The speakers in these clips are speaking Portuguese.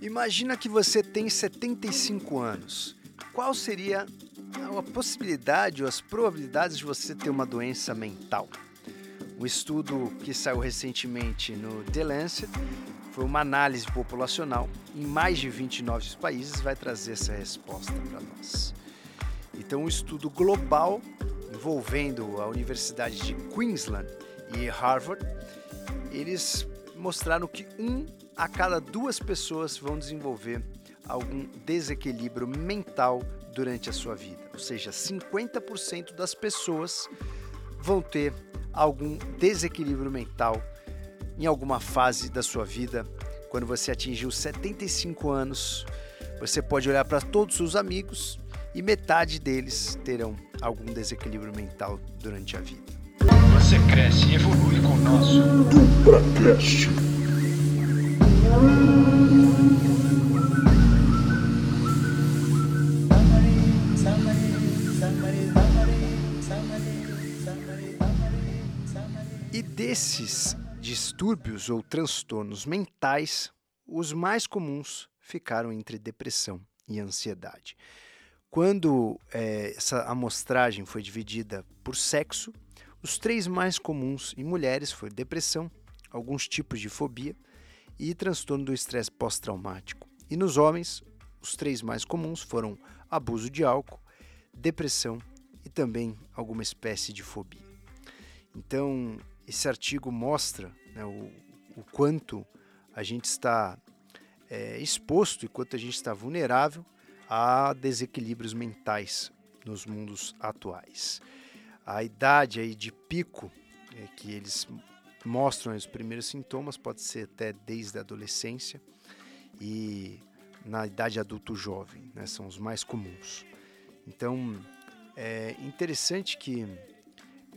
Imagina que você tem 75 anos. Qual seria a possibilidade ou as probabilidades de você ter uma doença mental? Um estudo que saiu recentemente no The Lancet foi uma análise populacional em mais de 29 países vai trazer essa resposta para nós. Então, um estudo global envolvendo a Universidade de Queensland e Harvard, eles mostraram que um a cada duas pessoas vão desenvolver algum desequilíbrio mental durante a sua vida. Ou seja, 50% das pessoas vão ter algum desequilíbrio mental em alguma fase da sua vida. Quando você atingiu 75 anos, você pode olhar para todos os seus amigos e metade deles terão algum desequilíbrio mental durante a vida. Você cresce e evolui com o nosso DupraCast. E desses distúrbios ou transtornos mentais, os mais comuns ficaram entre depressão e ansiedade. Quando é, essa amostragem foi dividida por sexo, os três mais comuns em mulheres foram depressão, alguns tipos de fobia e transtorno do estresse pós-traumático. E nos homens, os três mais comuns foram abuso de álcool, depressão e também alguma espécie de fobia. Então, esse artigo mostra né, o, o, quanto a gente está é, exposto e quanto a gente está vulnerável a desequilíbrios mentais nos mundos atuais. A idade aí de pico é, que eles mostram os primeiros sintomas pode ser até desde a adolescência e na idade adulto jovem, né, são os mais comuns. Então é interessante que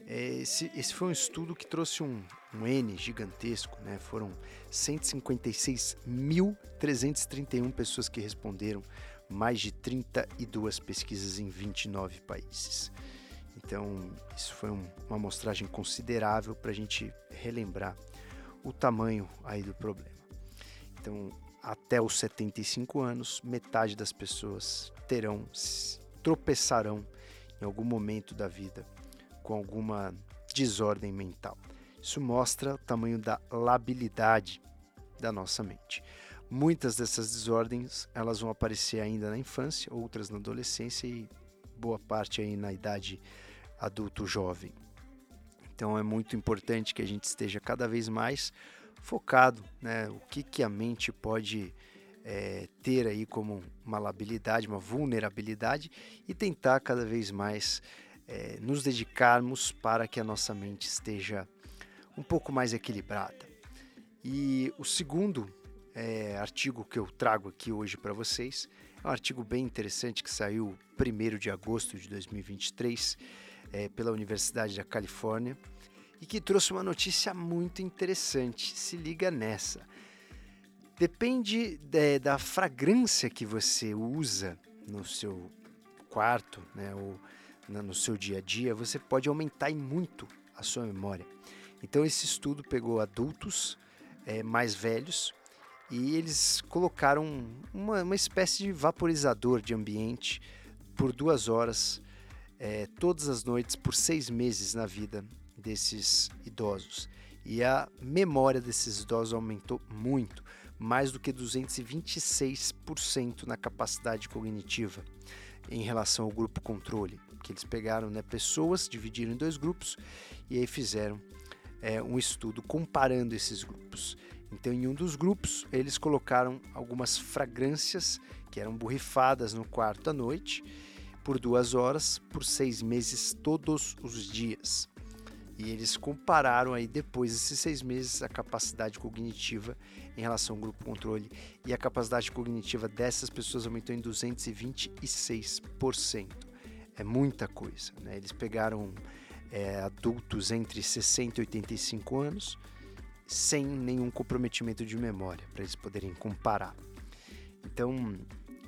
é, esse, esse foi um estudo que trouxe um, um N gigantesco, né? foram 156.331 pessoas que responderam mais de 32 pesquisas em 29 países. Então, isso foi um, uma amostragem considerável para a gente relembrar o tamanho aí do problema. Então, até os 75 anos, metade das pessoas terão, tropeçarão em algum momento da vida com alguma desordem mental. Isso mostra o tamanho da labilidade da nossa mente. Muitas dessas desordens elas vão aparecer ainda na infância, outras na adolescência e boa parte aí na idade adulto jovem. Então é muito importante que a gente esteja cada vez mais focado, né? O que, que a mente pode é, ter aí como uma labilidade, uma vulnerabilidade e tentar cada vez mais é, nos dedicarmos para que a nossa mente esteja um pouco mais equilibrada. E o segundo é, artigo que eu trago aqui hoje para vocês. É um artigo bem interessante que saiu 1 de agosto de 2023 é, pela Universidade da Califórnia e que trouxe uma notícia muito interessante. Se liga nessa. Depende de, da fragrância que você usa no seu quarto, né, ou no seu dia a dia, você pode aumentar muito a sua memória. Então esse estudo pegou adultos é, mais velhos e eles colocaram uma, uma espécie de vaporizador de ambiente por duas horas é, todas as noites por seis meses na vida desses idosos. E a memória desses idosos aumentou muito, mais do que 226% na capacidade cognitiva em relação ao grupo controle, que eles pegaram né, pessoas, dividiram em dois grupos e aí fizeram é, um estudo comparando esses grupos. Então, em um dos grupos, eles colocaram algumas fragrâncias que eram borrifadas no quarto à noite por duas horas, por seis meses, todos os dias. E eles compararam aí depois desses seis meses a capacidade cognitiva em relação ao grupo controle e a capacidade cognitiva dessas pessoas aumentou em 226%. É muita coisa, né? Eles pegaram é, adultos entre 60 e 85 anos sem nenhum comprometimento de memória, para eles poderem comparar. Então,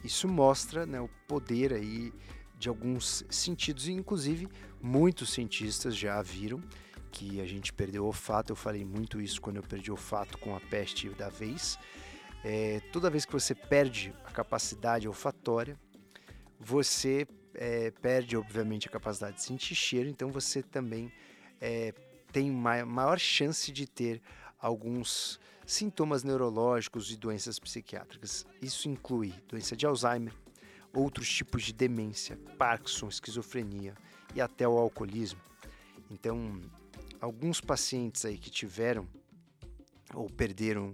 isso mostra né, o poder aí de alguns sentidos, e inclusive muitos cientistas já viram que a gente perdeu o olfato. Eu falei muito isso quando eu perdi o olfato com a peste da vez. é, toda vez que você perde a capacidade olfatória, você é, perde, obviamente, a capacidade de sentir cheiro, então você também é, tem maior chance de ter alguns sintomas neurológicos e doenças psiquiátricas. Isso inclui doença de Alzheimer, outros tipos de demência, Parkinson, esquizofrenia e até o alcoolismo. Então, alguns pacientes aí que tiveram ou perderam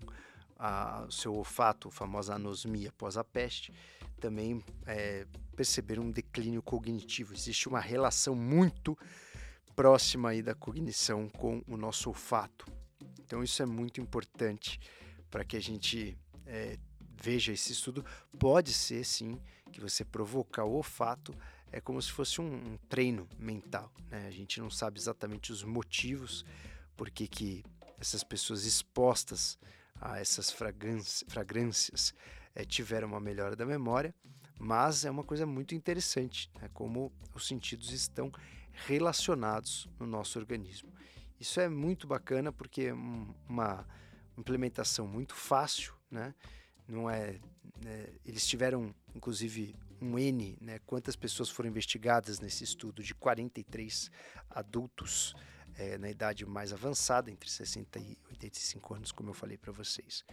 o seu olfato, a famosa anosmia após a peste, também é, perceberam um declínio cognitivo. Existe uma relação muito próxima aí da cognição com o nosso olfato. Então isso é muito importante para que a gente é, veja esse estudo. Pode ser sim que você provocar o olfato é como se fosse um, um treino mental. Né? A gente não sabe exatamente os motivos por que, essas pessoas expostas a essas fragrâncias é, tiveram uma melhora da memória, mas é uma coisa muito interessante, né? como os sentidos estão relacionados no nosso organismo. Isso é muito bacana porque é uma implementação muito fácil, né? Não é, né? eles tiveram inclusive um N, né? Quantas pessoas foram investigadas nesse estudo de 43 adultos é, na idade mais avançada, entre 60 e 85 anos, como eu falei para vocês.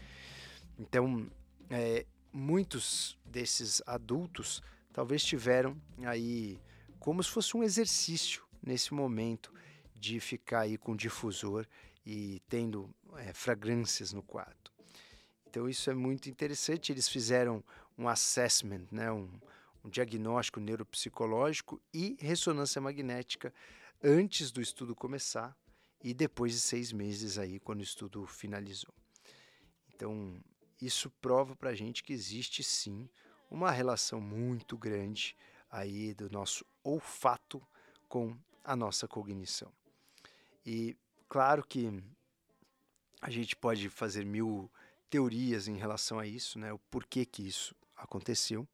Então, é, muitos desses adultos talvez tiveram aí como se fosse um exercício nesse momento de ficar aí com difusor e tendo é, fragrâncias no quarto. Então isso é muito interessante. Eles fizeram um assessment, né, um, um diagnóstico neuropsicológico e ressonância magnética antes do estudo começar e depois de seis meses aí quando o estudo finalizou. Então isso prova para a gente que existe sim uma relação muito grande aí do nosso olfato com a nossa cognição. E claro que a gente pode fazer mil teorias em relação a isso, né, o porquê que isso aconteceu,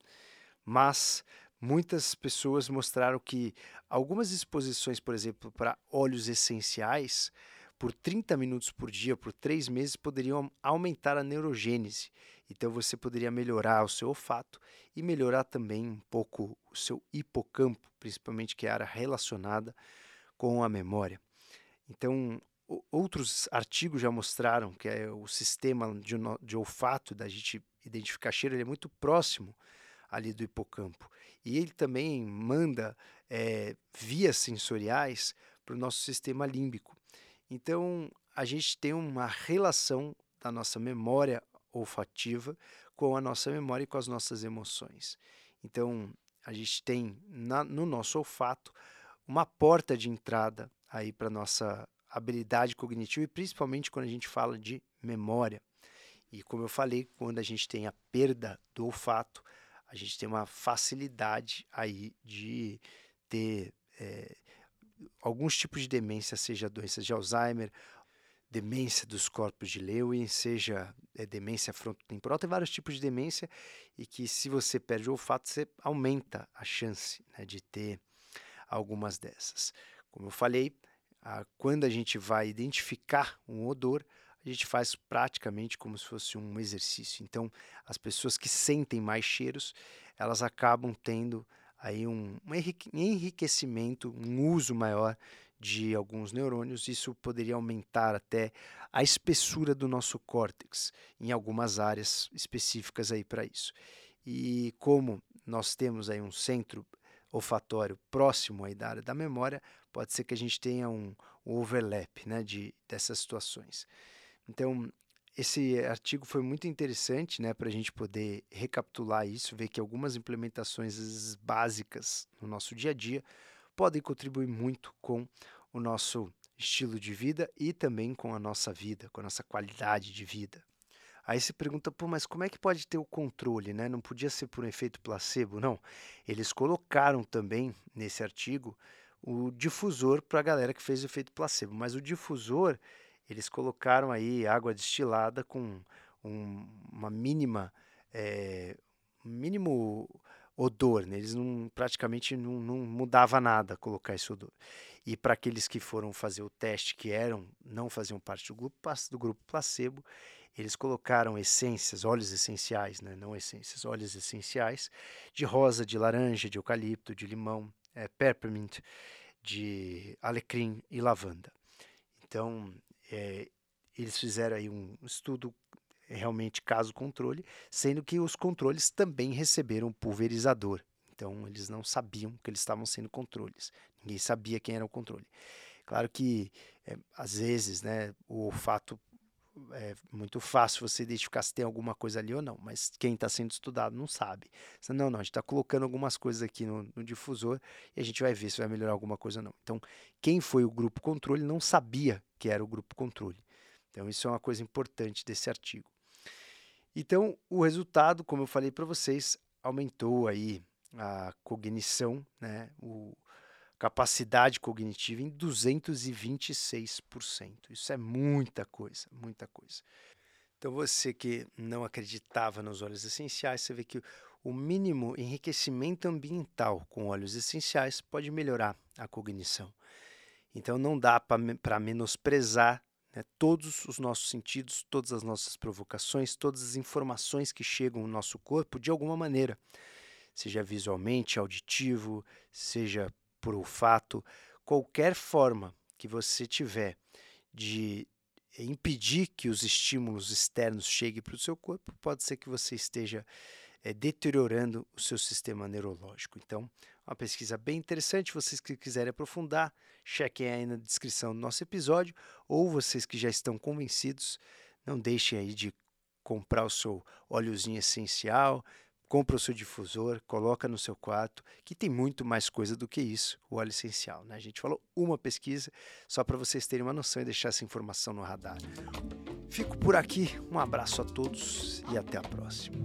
mas muitas pessoas mostraram que algumas exposições, por exemplo, para óleos essenciais, por 30 minutos por dia, por três meses, poderiam aumentar a neurogênese. Então você poderia melhorar o seu olfato e melhorar também um pouco o seu hipocampo, principalmente que é a área relacionada com a memória. Então, outros artigos já mostraram que é o sistema de, de olfato da gente identificar cheiro ele é muito próximo ali do hipocampo e ele também manda é, vias sensoriais para o nosso sistema límbico. Então, a gente tem uma relação da nossa memória olfativa com a nossa memória e com as nossas emoções. Então, a gente tem na, no nosso olfato uma porta de entrada aí para nossa habilidade cognitiva e principalmente quando a gente fala de memória. E como eu falei, quando a gente tem a perda do olfato, a gente tem uma facilidade aí de ter é, alguns tipos de demência, seja doenças de Alzheimer, demência dos corpos de Lewin, seja é, demência frontotemporal, tem vários tipos de demência e que se você perde o olfato, você aumenta a chance né, de ter algumas dessas. Como eu falei, a, quando a gente vai identificar um odor, a gente faz praticamente como se fosse um exercício. Então, as pessoas que sentem mais cheiros, elas acabam tendo aí um, um enriquecimento, um uso maior de alguns neurônios, isso poderia aumentar até a espessura do nosso córtex em algumas áreas específicas aí para isso. E como nós temos aí um centro olfatório próximo da área da memória, pode ser que a gente tenha um, um overlap né, de, dessas situações. Então, esse artigo foi muito interessante né, para a gente poder recapitular isso, ver que algumas implementações básicas no nosso dia a dia podem contribuir muito com o nosso estilo de vida e também com a nossa vida, com a nossa qualidade de vida. Aí se pergunta, pô, mas como é que pode ter o controle, né? Não podia ser por um efeito placebo, não. Eles colocaram também nesse artigo o difusor para a galera que fez o efeito placebo, mas o difusor eles colocaram aí água destilada com um, uma mínima é, mínimo odor, né? eles não praticamente não, não mudava nada colocar esse odor. E para aqueles que foram fazer o teste que eram não faziam parte do grupo do grupo placebo, eles colocaram essências, óleos essenciais, né? não essências, óleos essenciais de rosa, de laranja, de eucalipto, de limão, é, peppermint, de alecrim e lavanda. Então, é, eles fizeram aí um estudo realmente caso controle, sendo que os controles também receberam pulverizador. Então, eles não sabiam que eles estavam sendo controles. Ninguém sabia quem era o controle. Claro que, é, às vezes, né, o olfato é muito fácil você identificar se tem alguma coisa ali ou não, mas quem está sendo estudado não sabe. Não, não, a gente está colocando algumas coisas aqui no, no, difusor e a gente vai ver se vai melhorar alguma coisa ou não. Então, quem foi o grupo controle não sabia que era o grupo controle. Então, isso é uma coisa importante desse artigo. Então, o resultado, como eu falei para vocês, aumentou aí a cognição, né, o, capacidade cognitiva em 226%. Isso é muita coisa, muita coisa. Então você que não acreditava nos óleos essenciais, você vê que o mínimo enriquecimento ambiental com óleos essenciais pode melhorar a cognição. Então não dá para menosprezar né, todos os nossos sentidos, todas as nossas provocações, todas as informações que chegam no nosso corpo de alguma maneira, seja visualmente, auditivo, seja por olfato, qualquer forma que você tiver de impedir que os estímulos externos cheguem para o seu corpo, pode ser que você esteja é, deteriorando o seu sistema neurológico. Então, uma pesquisa bem interessante. Vocês que quiserem aprofundar, chequem aí na descrição do nosso episódio, ou vocês que já estão convencidos, não deixem aí de comprar o seu óleozinho essencial, compra o seu difusor, coloca no seu quarto, que tem muito mais coisa do que isso, o óleo essencial. Né? A gente falou uma pesquisa, só para vocês terem uma noção e deixar essa informação no radar. Fico por aqui, um abraço a todos e até a próxima.